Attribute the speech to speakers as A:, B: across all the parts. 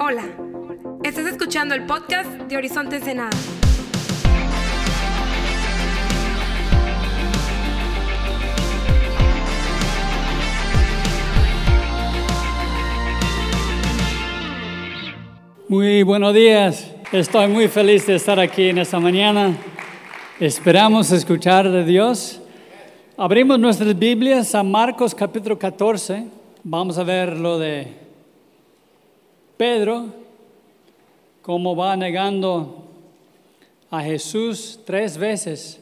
A: Hola, estás escuchando el podcast de Horizonte Ensenada.
B: Muy buenos días. Estoy muy feliz de estar aquí en esta mañana. Esperamos escuchar de Dios. Abrimos nuestras Biblias a Marcos capítulo 14. Vamos a ver lo de Pedro, cómo va negando a Jesús tres veces.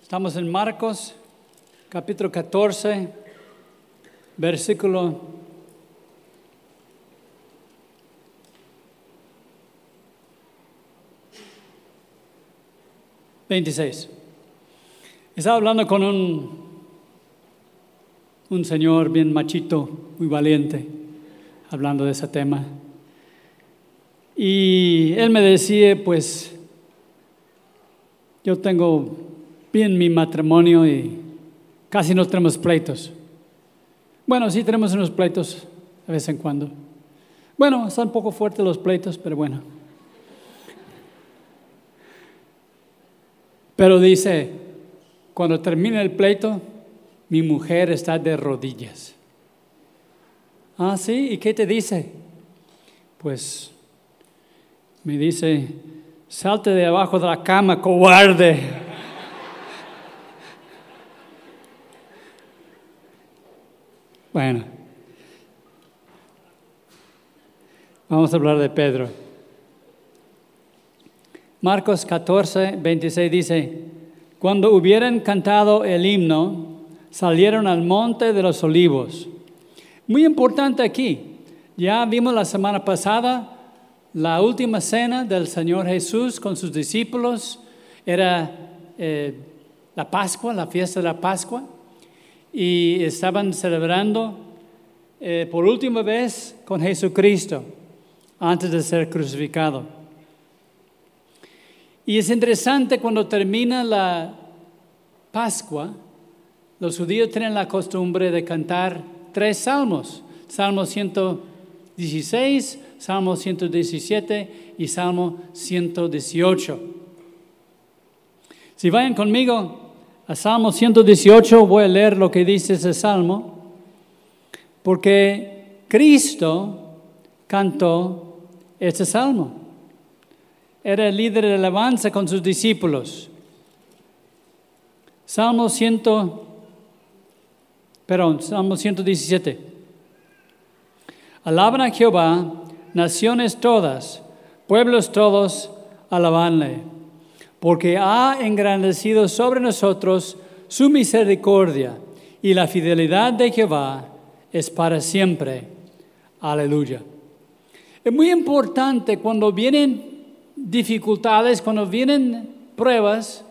B: Estamos en Marcos capítulo 14, versículo 26. Estaba hablando con un, un señor bien machito, muy valiente, hablando de ese tema. Y él me decía, pues, yo tengo bien mi matrimonio y casi no tenemos pleitos. Bueno, sí tenemos unos pleitos de vez en cuando. Bueno, están un poco fuertes los pleitos, pero bueno. Pero dice, cuando termina el pleito, mi mujer está de rodillas. Ah, sí, ¿y qué te dice? Pues me dice, salte de abajo de la cama, cobarde. Bueno, vamos a hablar de Pedro. Marcos 14, 26 dice, cuando hubieran cantado el himno, salieron al monte de los olivos. Muy importante aquí, ya vimos la semana pasada la última cena del Señor Jesús con sus discípulos, era eh, la Pascua, la fiesta de la Pascua, y estaban celebrando eh, por última vez con Jesucristo antes de ser crucificado. Y es interesante cuando termina la Pascua, los judíos tienen la costumbre de cantar tres salmos, Salmo 116, Salmo 117 y Salmo 118. Si vayan conmigo a Salmo 118, voy a leer lo que dice ese salmo, porque Cristo cantó este salmo era el líder de alabanza con sus discípulos. Salmo 100, perdón, Salmo 117. Alaban a Jehová, naciones todas, pueblos todos, alabanle, porque ha engrandecido sobre nosotros su misericordia y la fidelidad de Jehová es para siempre. Aleluya. Es muy importante cuando vienen dificultades, cuando vienen pruebas,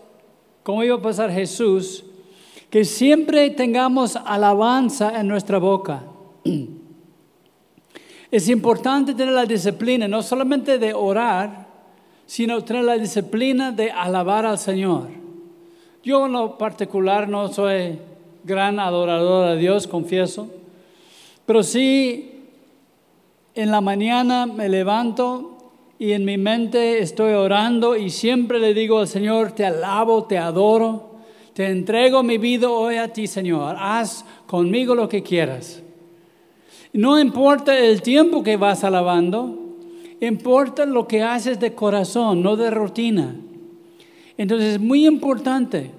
B: como iba a pasar Jesús, que siempre tengamos alabanza en nuestra boca. Es importante tener la disciplina, no solamente de orar, sino tener la disciplina de alabar al Señor. Yo en lo particular no soy gran adorador a Dios, confieso, pero sí en la mañana me levanto y en mi mente estoy orando y siempre le digo al Señor, te alabo, te adoro, te entrego mi vida hoy a ti, Señor. Haz conmigo lo que quieras. No importa el tiempo que vas alabando, importa lo que haces de corazón, no de rutina. Entonces es muy importante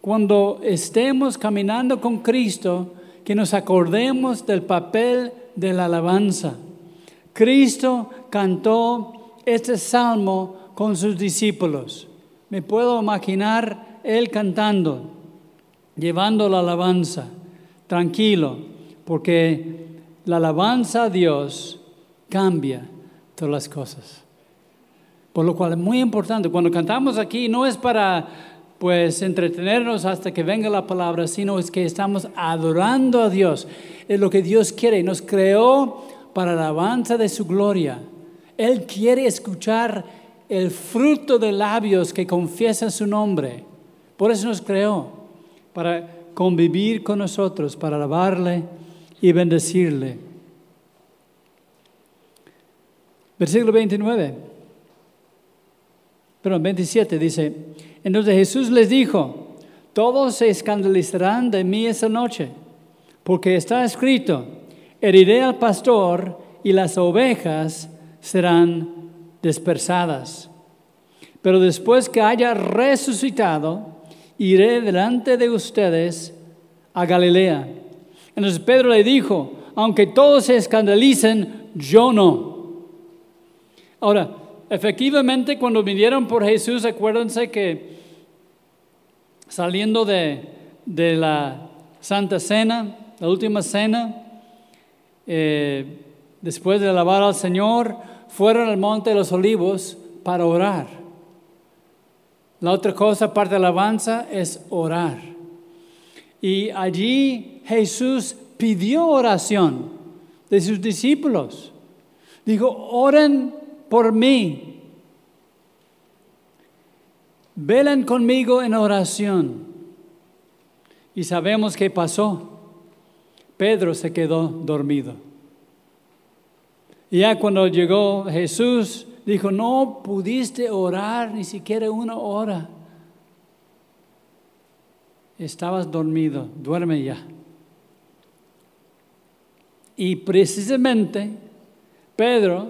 B: cuando estemos caminando con Cristo que nos acordemos del papel de la alabanza. Cristo cantó este salmo con sus discípulos. Me puedo imaginar él cantando, llevando la alabanza, tranquilo, porque la alabanza a Dios cambia todas las cosas. Por lo cual es muy importante, cuando cantamos aquí no es para pues entretenernos hasta que venga la palabra, sino es que estamos adorando a Dios. Es lo que Dios quiere, nos creó para la alabanza de su gloria. Él quiere escuchar el fruto de labios que confiesan su nombre. Por eso nos creó, para convivir con nosotros, para alabarle y bendecirle. Versículo 29. Perdón, 27 dice, entonces Jesús les dijo, todos se escandalizarán de mí esa noche, porque está escrito, heriré al pastor y las ovejas serán dispersadas. Pero después que haya resucitado, iré delante de ustedes a Galilea. Entonces Pedro le dijo, aunque todos se escandalicen, yo no. Ahora, efectivamente cuando vinieron por Jesús, acuérdense que saliendo de, de la Santa Cena, la última cena, eh, después de alabar al Señor, fueron al Monte de los Olivos para orar. La otra cosa, aparte de la alabanza, es orar. Y allí Jesús pidió oración de sus discípulos. Dijo, oren por mí. Velen conmigo en oración. Y sabemos qué pasó. Pedro se quedó dormido. Y ya cuando llegó Jesús, dijo, no pudiste orar ni siquiera una hora. Estabas dormido, duerme ya. Y precisamente Pedro,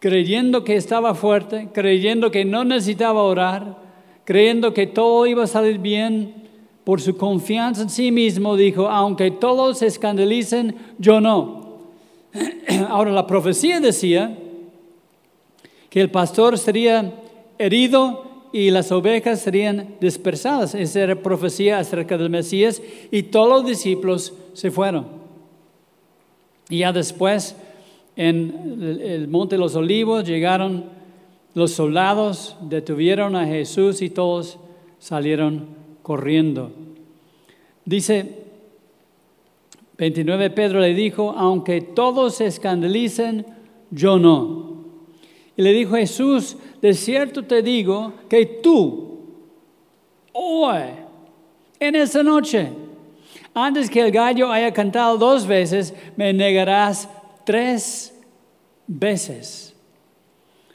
B: creyendo que estaba fuerte, creyendo que no necesitaba orar, creyendo que todo iba a salir bien, por su confianza en sí mismo, dijo, aunque todos se escandalicen, yo no. Ahora la profecía decía que el pastor sería herido y las ovejas serían dispersadas. Esa era profecía acerca del Mesías y todos los discípulos se fueron. Y ya después, en el monte de los olivos, llegaron los soldados, detuvieron a Jesús y todos salieron corriendo. Dice 29 Pedro le dijo, aunque todos se escandalicen, yo no. Y le dijo Jesús, de cierto te digo que tú, hoy, en esa noche, antes que el gallo haya cantado dos veces, me negarás tres veces.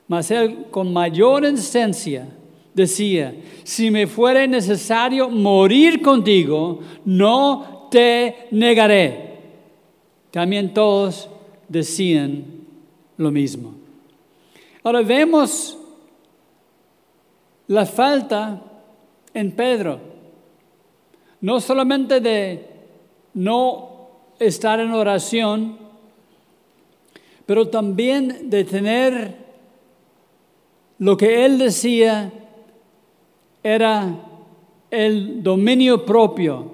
B: Mas él con mayor esencia decía, si me fuera necesario morir contigo, no te negaré. También todos decían lo mismo. Ahora vemos la falta en Pedro, no solamente de no estar en oración, pero también de tener lo que él decía era el dominio propio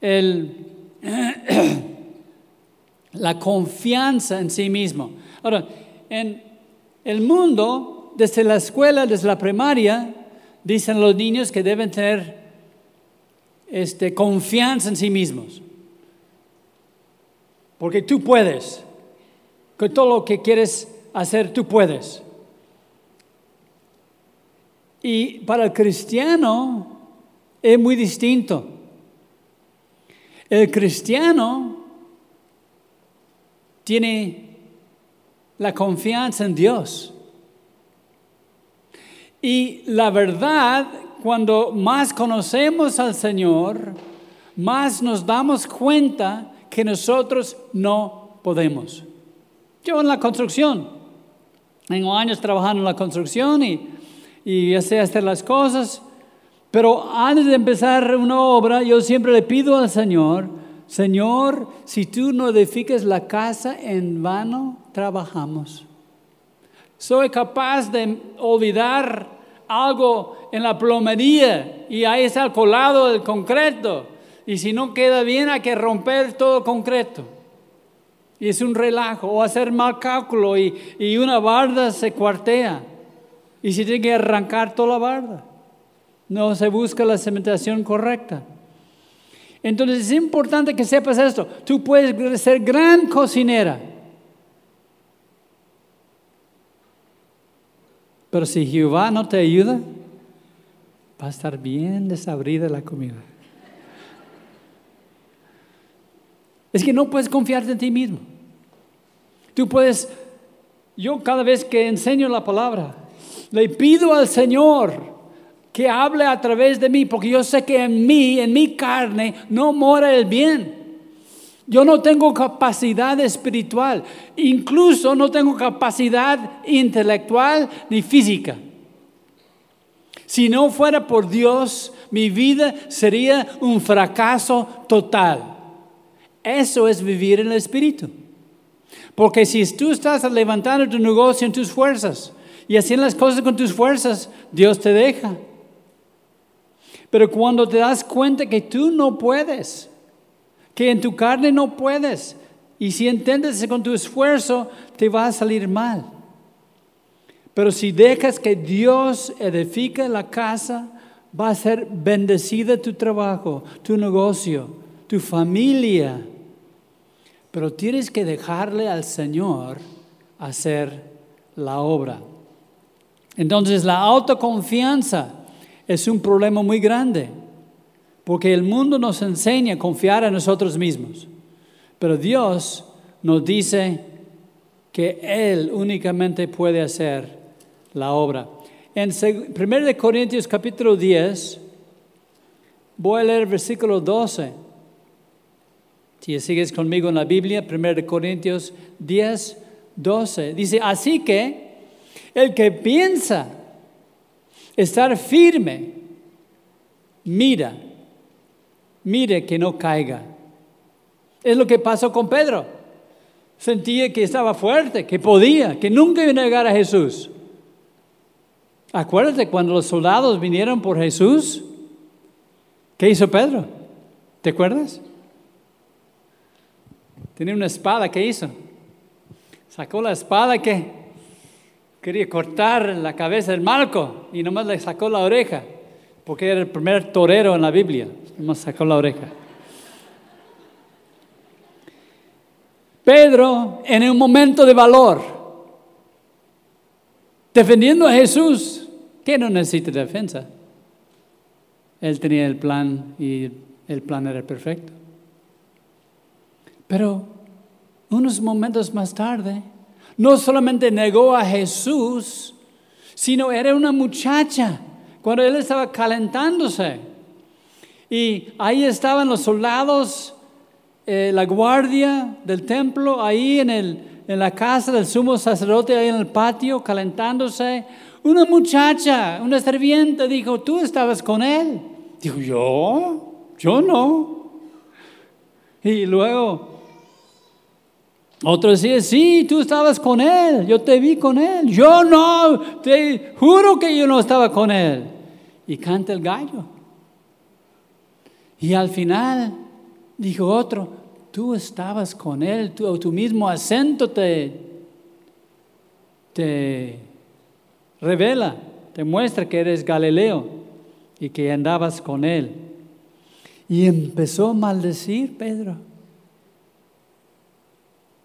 B: el, la confianza en sí mismo. Ahora, en el mundo, desde la escuela, desde la primaria, dicen los niños que deben tener este, confianza en sí mismos. Porque tú puedes. Que todo lo que quieres hacer, tú puedes. Y para el cristiano es muy distinto. El cristiano tiene la confianza en Dios. Y la verdad, cuando más conocemos al Señor, más nos damos cuenta que nosotros no podemos. Yo en la construcción, tengo años trabajando en la construcción y, y ya sé hacer las cosas, pero antes de empezar una obra, yo siempre le pido al Señor, Señor, si tú no edificas la casa, en vano trabajamos. Soy capaz de olvidar algo en la plomería y ahí está colado del concreto. Y si no queda bien, hay que romper todo el concreto. Y es un relajo. O hacer mal cálculo y, y una barda se cuartea. Y se tiene que arrancar toda la barda no se busca la cementación correcta. Entonces es importante que sepas esto. Tú puedes ser gran cocinera. Pero si Jehová no te ayuda, va a estar bien desabrida la comida. Es que no puedes confiarte en ti mismo. Tú puedes Yo cada vez que enseño la palabra, le pido al Señor que hable a través de mí, porque yo sé que en mí, en mi carne, no mora el bien. Yo no tengo capacidad espiritual, incluso no tengo capacidad intelectual ni física. Si no fuera por Dios, mi vida sería un fracaso total. Eso es vivir en el Espíritu. Porque si tú estás levantando tu negocio en tus fuerzas y haciendo las cosas con tus fuerzas, Dios te deja. Pero cuando te das cuenta que tú no puedes, que en tu carne no puedes, y si entiendes con tu esfuerzo, te va a salir mal. Pero si dejas que Dios edifique la casa, va a ser bendecida tu trabajo, tu negocio, tu familia. Pero tienes que dejarle al Señor hacer la obra. Entonces la autoconfianza es un problema muy grande, porque el mundo nos enseña a confiar en nosotros mismos, pero Dios nos dice que Él únicamente puede hacer la obra. En 1 Corintios capítulo 10, voy a leer versículo 12. Si sigues conmigo en la Biblia, 1 Corintios 10, 12, dice, así que el que piensa estar firme, mira, mire que no caiga. Es lo que pasó con Pedro. Sentía que estaba fuerte, que podía, que nunca iba a negar a Jesús. Acuérdate cuando los soldados vinieron por Jesús, ¿qué hizo Pedro? ¿Te acuerdas? Tenía una espada, ¿qué hizo? Sacó la espada que quería cortar la cabeza del Marco y nomás le sacó la oreja, porque era el primer torero en la Biblia, nomás sacó la oreja. Pedro, en un momento de valor, defendiendo a Jesús, que no necesita defensa. Él tenía el plan y el plan era perfecto. Pero unos momentos más tarde, no solamente negó a Jesús, sino era una muchacha cuando él estaba calentándose. Y ahí estaban los soldados, eh, la guardia del templo, ahí en, el, en la casa del sumo sacerdote, ahí en el patio, calentándose. Una muchacha, una serviente, dijo, tú estabas con él. Dijo, yo, yo no. Y luego otro decía, sí, tú estabas con él, yo te vi con él. Yo no, te juro que yo no estaba con él. Y canta el gallo. Y al final dijo otro, tú estabas con él, tu, tu mismo acento te, te revela, te muestra que eres Galileo y que andabas con él. Y empezó a maldecir Pedro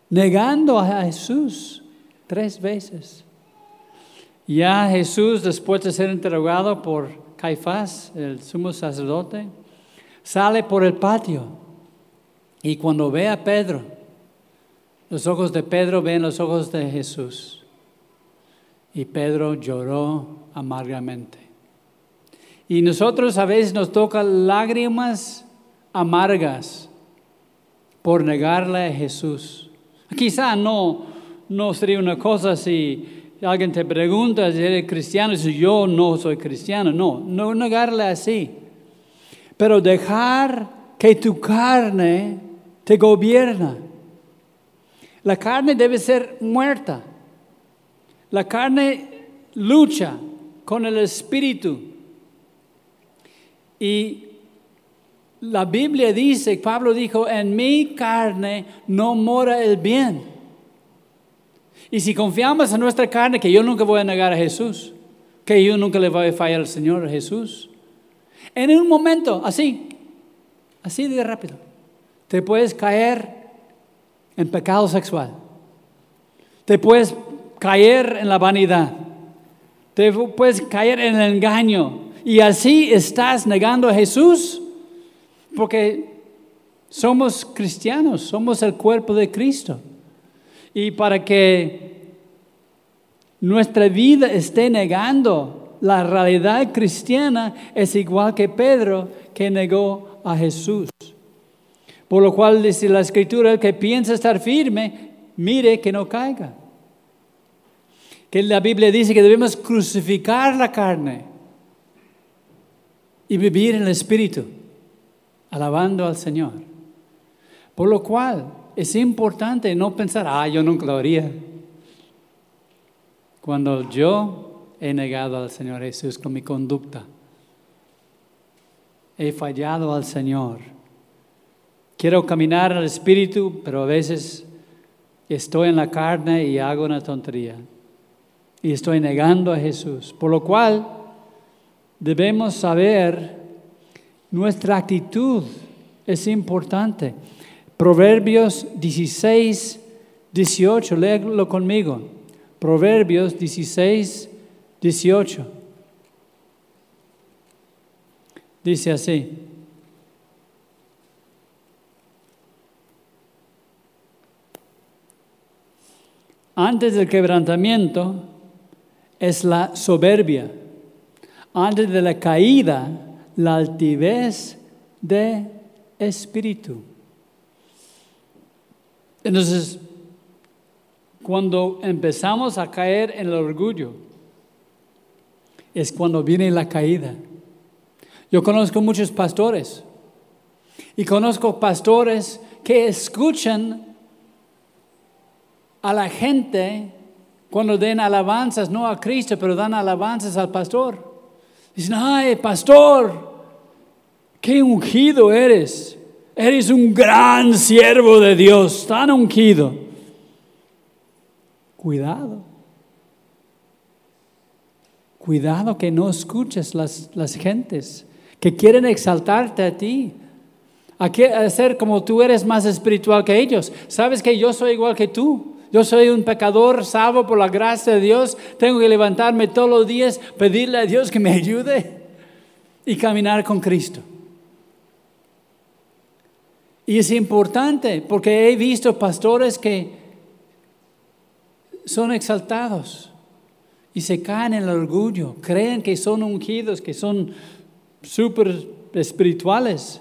B: negando a Jesús tres veces. Ya Jesús, después de ser interrogado por Caifás, el sumo sacerdote, sale por el patio y cuando ve a Pedro, los ojos de Pedro ven los ojos de Jesús. Y Pedro lloró amargamente. Y nosotros a veces nos toca lágrimas amargas por negarle a Jesús. Quizá no, no sería una cosa si alguien te pregunta si eres cristiano si yo no soy cristiano. No, no negarle así. Pero dejar que tu carne te gobierna. La carne debe ser muerta. La carne lucha con el espíritu. Y la Biblia dice, Pablo dijo, en mi carne no mora el bien. Y si confiamos en nuestra carne, que yo nunca voy a negar a Jesús, que yo nunca le voy a fallar al Señor Jesús, en un momento así, así de rápido, te puedes caer en pecado sexual, te puedes caer en la vanidad, te puedes caer en el engaño, y así estás negando a Jesús porque somos cristianos, somos el cuerpo de Cristo. Y para que nuestra vida esté negando la realidad cristiana, es igual que Pedro que negó a Jesús. Por lo cual dice la escritura que piensa estar firme, mire que no caiga. Que la Biblia dice que debemos crucificar la carne y vivir en el Espíritu, alabando al Señor. Por lo cual es importante no pensar, ah, yo nunca lo haría. Cuando yo he negado al Señor Jesús con mi conducta, he fallado al Señor. Quiero caminar al Espíritu, pero a veces estoy en la carne y hago una tontería. Y estoy negando a Jesús. Por lo cual debemos saber nuestra actitud es importante. Proverbios 16, 18, léelo conmigo. Proverbios 16, 18. Dice así. Antes del quebrantamiento es la soberbia. Antes de la caída, la altivez de espíritu. Entonces, cuando empezamos a caer en el orgullo, es cuando viene la caída. Yo conozco muchos pastores y conozco pastores que escuchan a la gente cuando den alabanzas, no a Cristo, pero dan alabanzas al pastor. Dicen, ay, pastor, qué ungido eres. Eres un gran siervo de Dios, tan ungido. Cuidado. Cuidado que no escuches las, las gentes que quieren exaltarte a ti, a, que, a ser como tú eres más espiritual que ellos. Sabes que yo soy igual que tú. Yo soy un pecador salvo por la gracia de Dios. Tengo que levantarme todos los días, pedirle a Dios que me ayude y caminar con Cristo. Y es importante porque he visto pastores que son exaltados y se caen en el orgullo, creen que son ungidos, que son súper espirituales,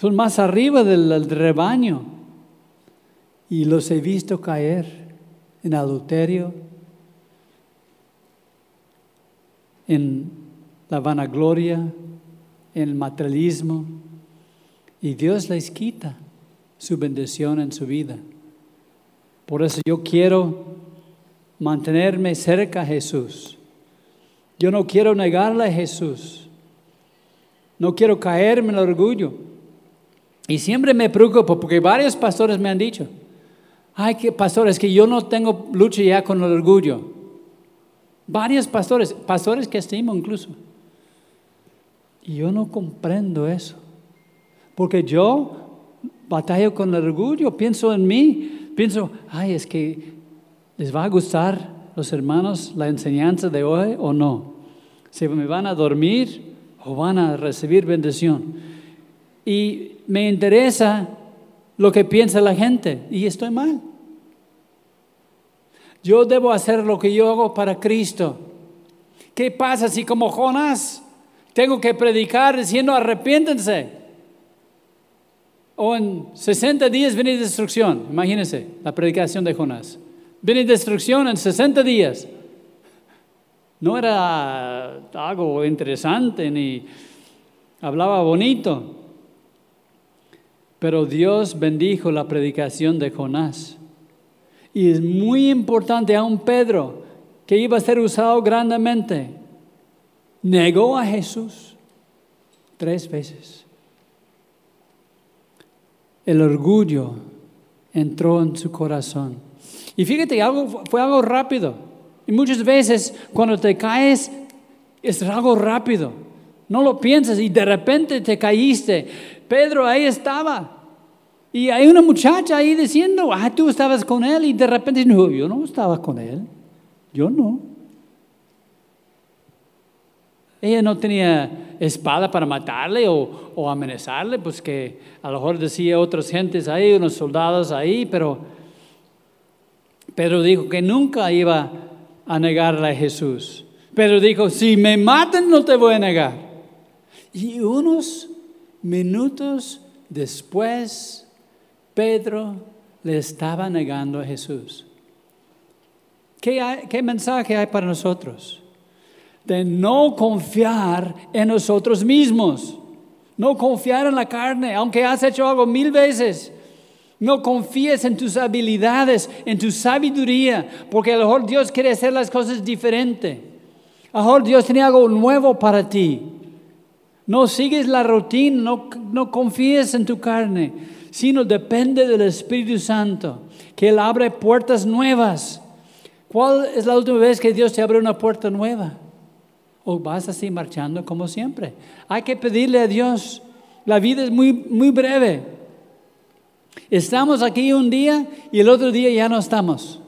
B: son más arriba del rebaño. Y los he visto caer en adulterio, en la vanagloria, en el materialismo y Dios les quita su bendición en su vida. Por eso yo quiero mantenerme cerca a Jesús. Yo no quiero negarle a Jesús. No quiero caerme en el orgullo. Y siempre me preocupo porque varios pastores me han dicho, ay, que pastores, que yo no tengo lucha ya con el orgullo. Varios pastores, pastores que estimo incluso. Y yo no comprendo eso. Porque yo batallo con el orgullo, pienso en mí, pienso, ay, es que les va a gustar los hermanos la enseñanza de hoy o no. Si me van a dormir o van a recibir bendición. Y me interesa lo que piensa la gente y estoy mal. Yo debo hacer lo que yo hago para Cristo. ¿Qué pasa si como Jonás tengo que predicar diciendo arrepiéntense? O en 60 días viene destrucción. Imagínense la predicación de Jonás. Viene destrucción en 60 días. No era algo interesante ni hablaba bonito. Pero Dios bendijo la predicación de Jonás. Y es muy importante aún Pedro, que iba a ser usado grandemente, negó a Jesús tres veces el orgullo entró en su corazón. Y fíjate, algo, fue algo rápido. Y muchas veces cuando te caes es algo rápido. No lo piensas y de repente te caíste. Pedro ahí estaba. Y hay una muchacha ahí diciendo, ah, tú estabas con él. Y de repente, no, yo no estaba con él. Yo no. Ella no tenía espada para matarle o, amenazarle, pues que a lo mejor decía otras gentes ahí, unos soldados ahí, pero Pedro dijo que nunca iba a negarle a Jesús. Pedro dijo, si me matan no te voy a negar. Y unos minutos después, Pedro le estaba negando a Jesús. ¿Qué, ¿Qué, mensaje hay para nosotros? De no confiar en nosotros mismos, no confiar en la carne, aunque has hecho algo mil veces. No confíes en tus habilidades, en tu sabiduría, porque a lo mejor Dios quiere hacer las cosas diferente. A lo mejor Dios tiene algo nuevo para ti. No sigues la rutina, no, no confíes en tu carne, sino depende del Espíritu Santo, que Él abre puertas nuevas. ¿Cuál es la última vez que Dios te abre una puerta nueva? ¿O vas así marchando como siempre? Hay que pedirle a Dios. La vida es muy, muy breve. Estamos aquí un día y el otro día ya no estamos.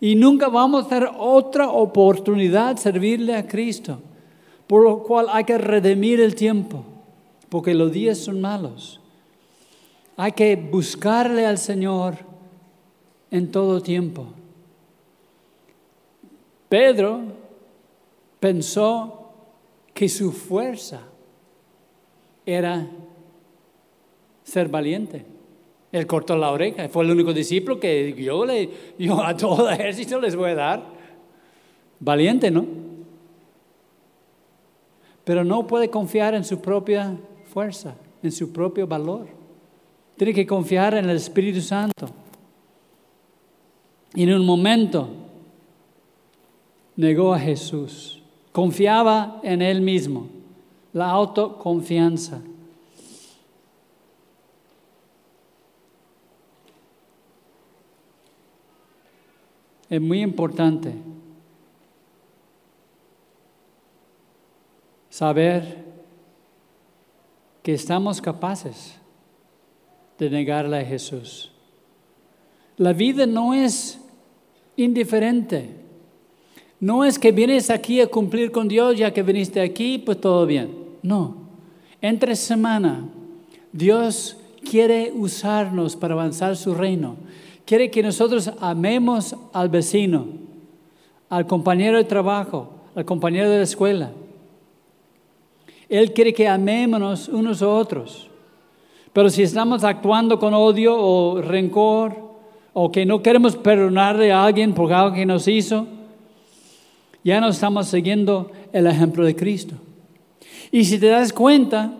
B: Y nunca vamos a tener otra oportunidad de servirle a Cristo. Por lo cual hay que redimir el tiempo, porque los días son malos. Hay que buscarle al Señor en todo tiempo. Pedro pensó que su fuerza era ser valiente. Él cortó la oreja. Fue el único discípulo que yo, le, yo a todo ejército les voy a dar. Valiente, ¿no? Pero no puede confiar en su propia fuerza, en su propio valor. Tiene que confiar en el Espíritu Santo. Y en un momento negó a Jesús. Confiaba en él mismo. La autoconfianza. es muy importante saber que estamos capaces de negarle a Jesús. La vida no es indiferente. No es que vienes aquí a cumplir con Dios, ya que viniste aquí, pues todo bien. No. Entre semana, Dios quiere usarnos para avanzar su reino. Quiere que nosotros amemos al vecino, al compañero de trabajo, al compañero de la escuela. Él quiere que amémonos unos a otros. Pero si estamos actuando con odio o rencor, o que no queremos perdonarle a alguien por algo que nos hizo, ya no estamos siguiendo el ejemplo de Cristo. Y si te das cuenta,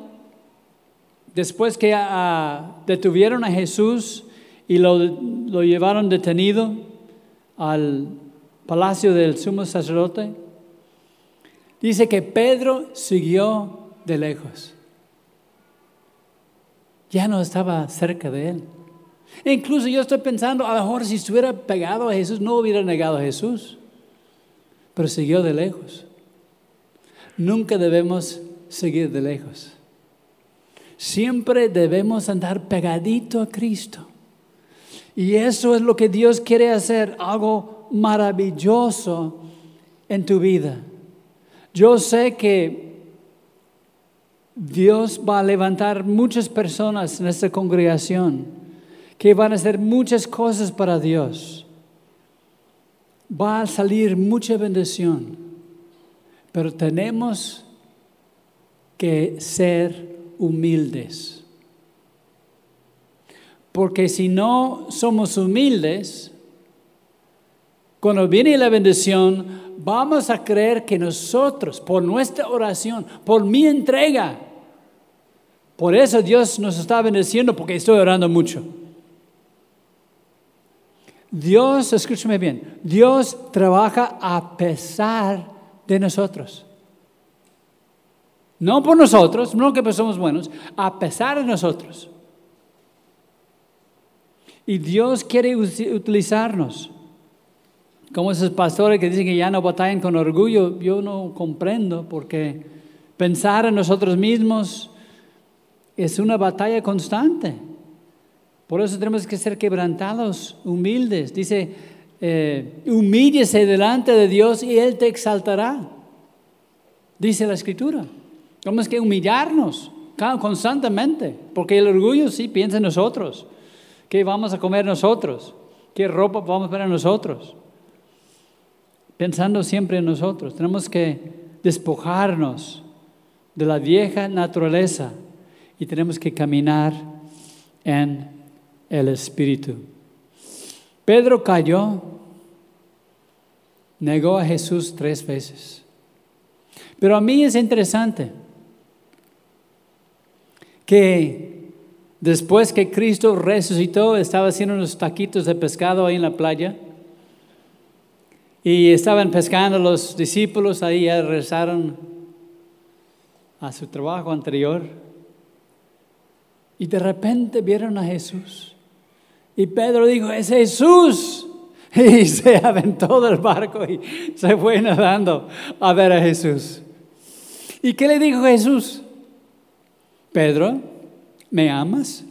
B: después que ah, detuvieron a Jesús y lo, lo llevaron detenido al palacio del sumo sacerdote. Dice que Pedro siguió de lejos. Ya no estaba cerca de él. Incluso yo estoy pensando, a lo mejor si estuviera pegado a Jesús, no hubiera negado a Jesús. Pero siguió de lejos. Nunca debemos seguir de lejos. Siempre debemos andar pegadito a Cristo. Y eso es lo que Dios quiere hacer, algo maravilloso en tu vida. Yo sé que Dios va a levantar muchas personas en esta congregación que van a hacer muchas cosas para Dios. Va a salir mucha bendición, pero tenemos que ser humildes. Porque si no somos humildes, cuando viene la bendición, vamos a creer que nosotros, por nuestra oración, por mi entrega, por eso Dios nos está bendiciendo, porque estoy orando mucho. Dios, escúchame bien, Dios trabaja a pesar de nosotros. No por nosotros, no que somos buenos, a pesar de nosotros. Y Dios quiere utilizarnos. Como esos pastores que dicen que ya no batallan con orgullo, yo no comprendo porque pensar en nosotros mismos es una batalla constante. Por eso tenemos que ser quebrantados, humildes. Dice, eh, humíllese delante de Dios y Él te exaltará. Dice la Escritura. Tenemos que humillarnos constantemente, porque el orgullo sí piensa en nosotros. ¿Qué vamos a comer nosotros? ¿Qué ropa vamos a poner nosotros? pensando siempre en nosotros. Tenemos que despojarnos de la vieja naturaleza y tenemos que caminar en el Espíritu. Pedro cayó, negó a Jesús tres veces. Pero a mí es interesante que después que Cristo resucitó, estaba haciendo unos taquitos de pescado ahí en la playa. Y estaban pescando los discípulos, ahí ya regresaron a su trabajo anterior. Y de repente vieron a Jesús. Y Pedro dijo, es Jesús. Y se aventó del barco y se fue nadando a ver a Jesús. ¿Y qué le dijo Jesús? Pedro, ¿me amas?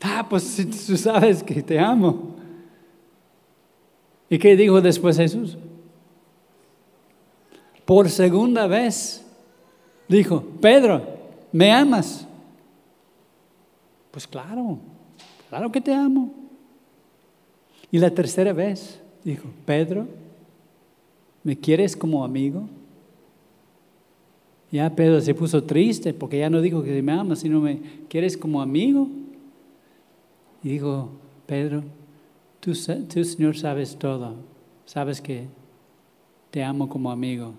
B: Ah, pues tú sabes que te amo. ¿Y qué dijo después Jesús? Por segunda vez dijo, Pedro, ¿me amas? Pues claro, claro que te amo. Y la tercera vez dijo, Pedro, ¿me quieres como amigo? Ya Pedro se puso triste porque ya no dijo que me ama, sino me quieres como amigo. Y dijo, Pedro, tú, tú Señor sabes todo, sabes que te amo como amigo.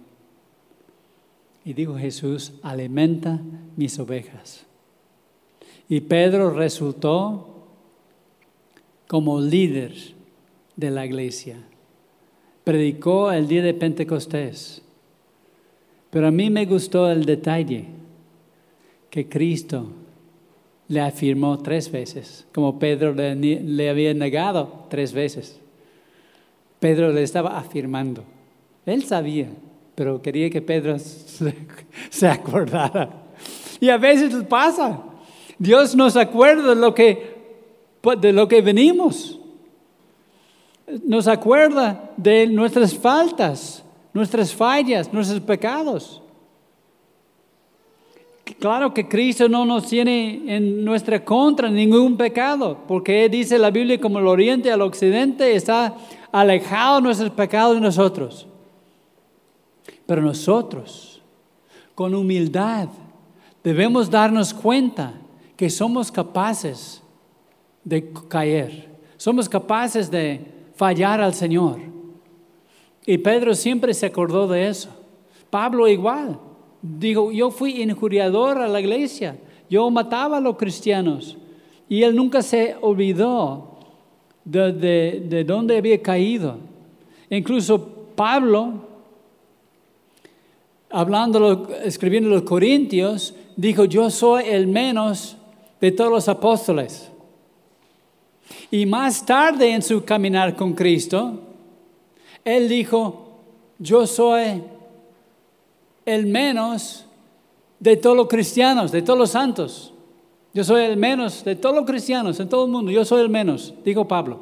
B: Y dijo Jesús, alimenta mis ovejas. Y Pedro resultó como líder de la iglesia. Predicó el día de Pentecostés. Pero a mí me gustó el detalle que Cristo le afirmó tres veces, como Pedro le, había negado tres veces. Pedro le estaba afirmando. Él sabía, pero quería que Pedro se, acordara. Y a veces pasa. Dios nos acuerda lo que, de lo que venimos. Nos acuerda de nuestras faltas nuestras fallas, nuestros pecados. Claro que Cristo no nos tiene en nuestra contra ningún pecado, porque dice la Biblia como el oriente al occidente está alejado nuestros pecados de nosotros. Pero nosotros, con humildad, debemos darnos cuenta que somos capaces de caer, somos capaces de fallar al Señor. Y Pedro siempre se acordó de eso. Pablo igual. Dijo, yo fui injuriador a la iglesia. Yo mataba a los cristianos. Y él nunca se olvidó de, de, dónde había caído. Incluso Pablo, hablando, escribiendo los Corintios, dijo, yo soy el menos de todos los apóstoles. Y más tarde en su caminar con Cristo, él dijo, yo soy el menos de todos los cristianos, de todos los santos. Yo soy el menos de todos los cristianos en todo el mundo. Yo soy el menos, dijo Pablo.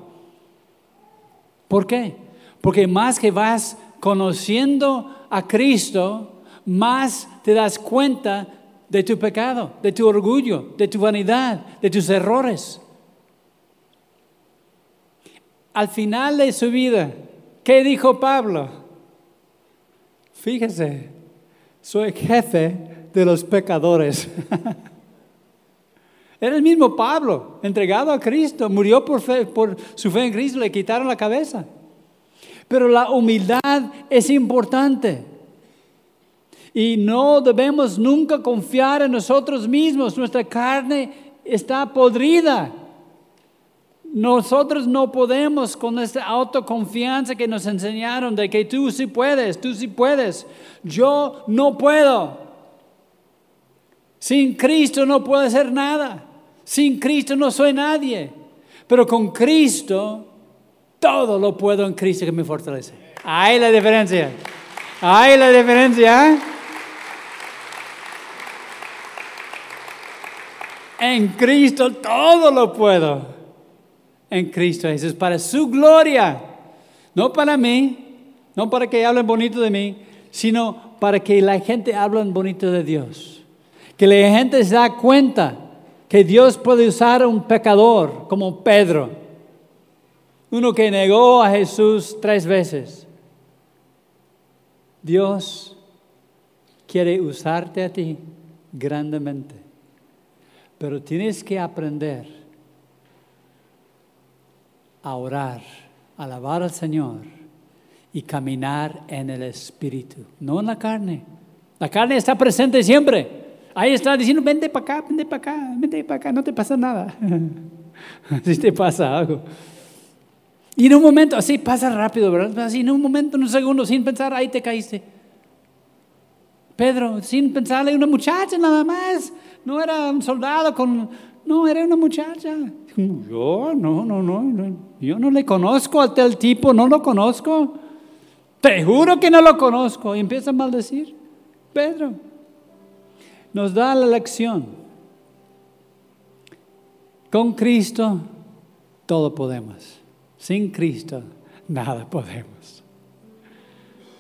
B: ¿Por qué? Porque más que vas conociendo a Cristo, más te das cuenta de tu pecado, de tu orgullo, de tu vanidad, de tus errores. Al final de su vida, ¿Qué dijo Pablo? Fíjese, soy jefe de los pecadores. Era el mismo Pablo, entregado a Cristo, murió por, por su fe en Cristo, le quitaron la cabeza. Pero la humildad es importante. Y no debemos nunca confiar en nosotros mismos. Nuestra carne está podrida. Nosotros no podemos con esta autoconfianza que nos enseñaron de que tú sí puedes, tú sí puedes. Yo no puedo. Sin Cristo no puedo hacer nada. Sin Cristo no soy nadie. Pero con Cristo todo lo puedo en Cristo que me fortalece. Ahí la diferencia. Ahí la diferencia. ¿eh? En Cristo todo lo puedo en Cristo Jesús, para su gloria, no para mí, no para que hablen bonito de mí, sino para que la gente hable bonito de Dios. Que la gente se da cuenta que Dios puede usar a un pecador como Pedro, uno que negó a Jesús tres veces, Dios quiere usarte a ti grandemente, pero tienes que aprender a orar, alabar al Señor y caminar en el Espíritu, no en la carne. La carne está presente siempre. Ahí está diciendo, vente para acá, vente para acá, vente para acá, no te pasa nada. Así te pasa algo. Y en un momento, así pasa rápido, ¿verdad? Así en un momento, en un segundo, sin pensar, ahí te caíste. Pedro, sin pensarle, una muchacha nada más. No era un soldado con... No, era una muchacha. Yo, no, no, no, yo no le conozco a tal tipo, no lo conozco. Te juro que no lo conozco. Y empieza a maldecir. Pedro nos da la lección. Con Cristo todo podemos. Sin Cristo nada podemos.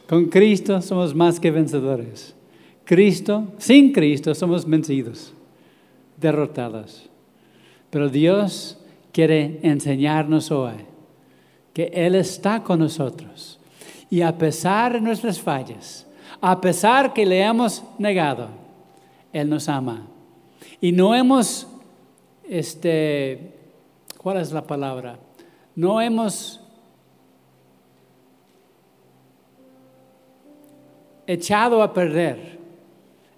B: Con Cristo somos más que vencedores. Cristo, sin Cristo somos vencidos, derrotados. Pero Dios quiere enseñarnos hoy que Él está con nosotros. Y a pesar de nuestras fallas, a pesar que le hemos negado, Él nos ama. Y no hemos, este, ¿cuál es la palabra? no hemos echado a perder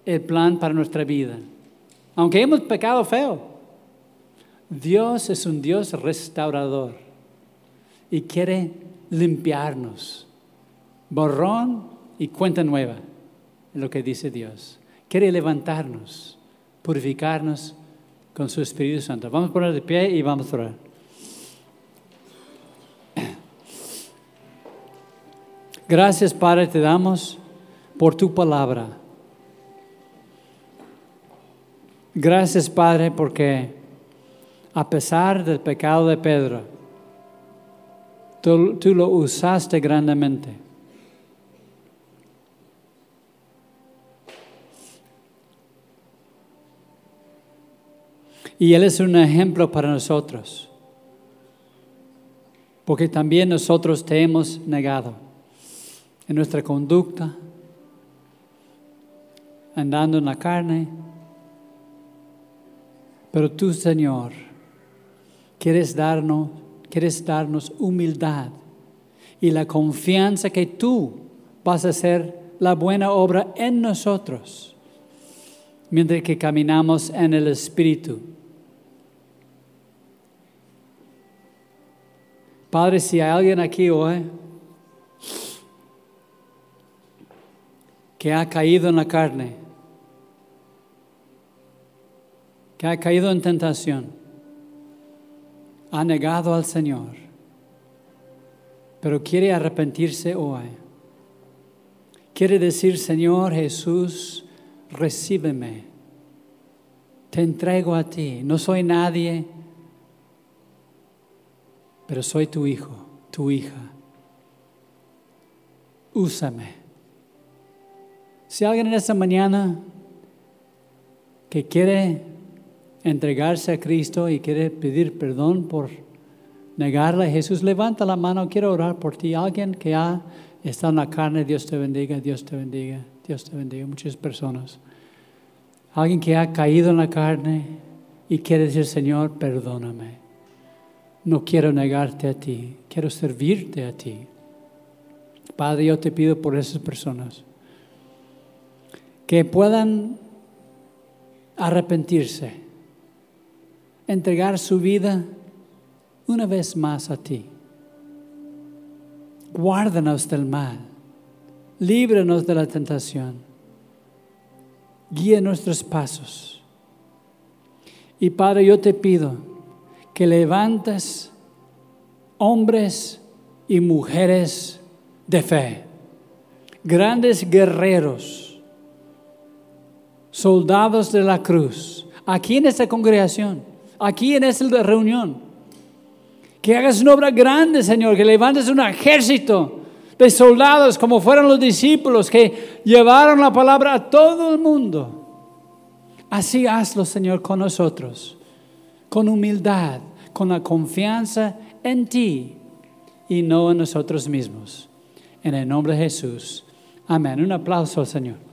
B: el plan para nuestra vida. Aunque hemos pecado feo, Dios es un Dios restaurador y quiere limpiarnos. Borrón y cuenta nueva, es lo que dice Dios. Quiere levantarnos, purificarnos con su Espíritu Santo. Vamos a poner de pie y vamos a orar. Gracias, Padre, te damos por tu palabra. Gracias, Padre, porque a pesar del pecado de Pedro, tú, lo usaste grandemente. Y Él es un ejemplo para nosotros, porque también nosotros te hemos negado en nuestra conducta, andando en la carne. Pero tú, Señor, quieres darnos, quieres darnos humildad y la confianza que tú vas a hacer la buena obra en nosotros, mientras que caminamos en el Espíritu. Padre, si hay alguien aquí hoy que ha caído en la carne, que ha caído en tentación, ha negado al Señor, pero quiere arrepentirse hoy. Quiere decir, Señor Jesús, recíbeme, te entrego a ti, no soy nadie, pero soy tu hijo, tu hija. Úsame si alguien en esta mañana que quiere entregarse a Cristo y quiere pedir perdón por negarle a Jesús, levanta la mano, quiero orar por ti. Alguien que ha estado en la carne, Dios te bendiga, Dios te bendiga, Dios te bendiga. Muchas personas. Alguien que ha caído en la carne y quiere decir, Señor, perdóname. No quiero negarte a ti, quiero servirte a ti. Padre, yo te pido por esas personas que puedan arrepentirse, entregar su vida una vez más a ti. Guárdanos del mal, líbranos de la tentación, guía nuestros pasos. Y Padre, yo te pido que levantes hombres y mujeres de fe, grandes guerreros soldados de la cruz, aquí en esta congregación, aquí en esta reunión. Que hagas una obra grande, Señor, que levantes un ejército de soldados como fueron los discípulos que llevaron la palabra a todo el mundo. Así hazlo, Señor, con nosotros, con humildad, con la confianza en ti y no en nosotros mismos. En el nombre de Jesús. Amén. Un aplauso Señor.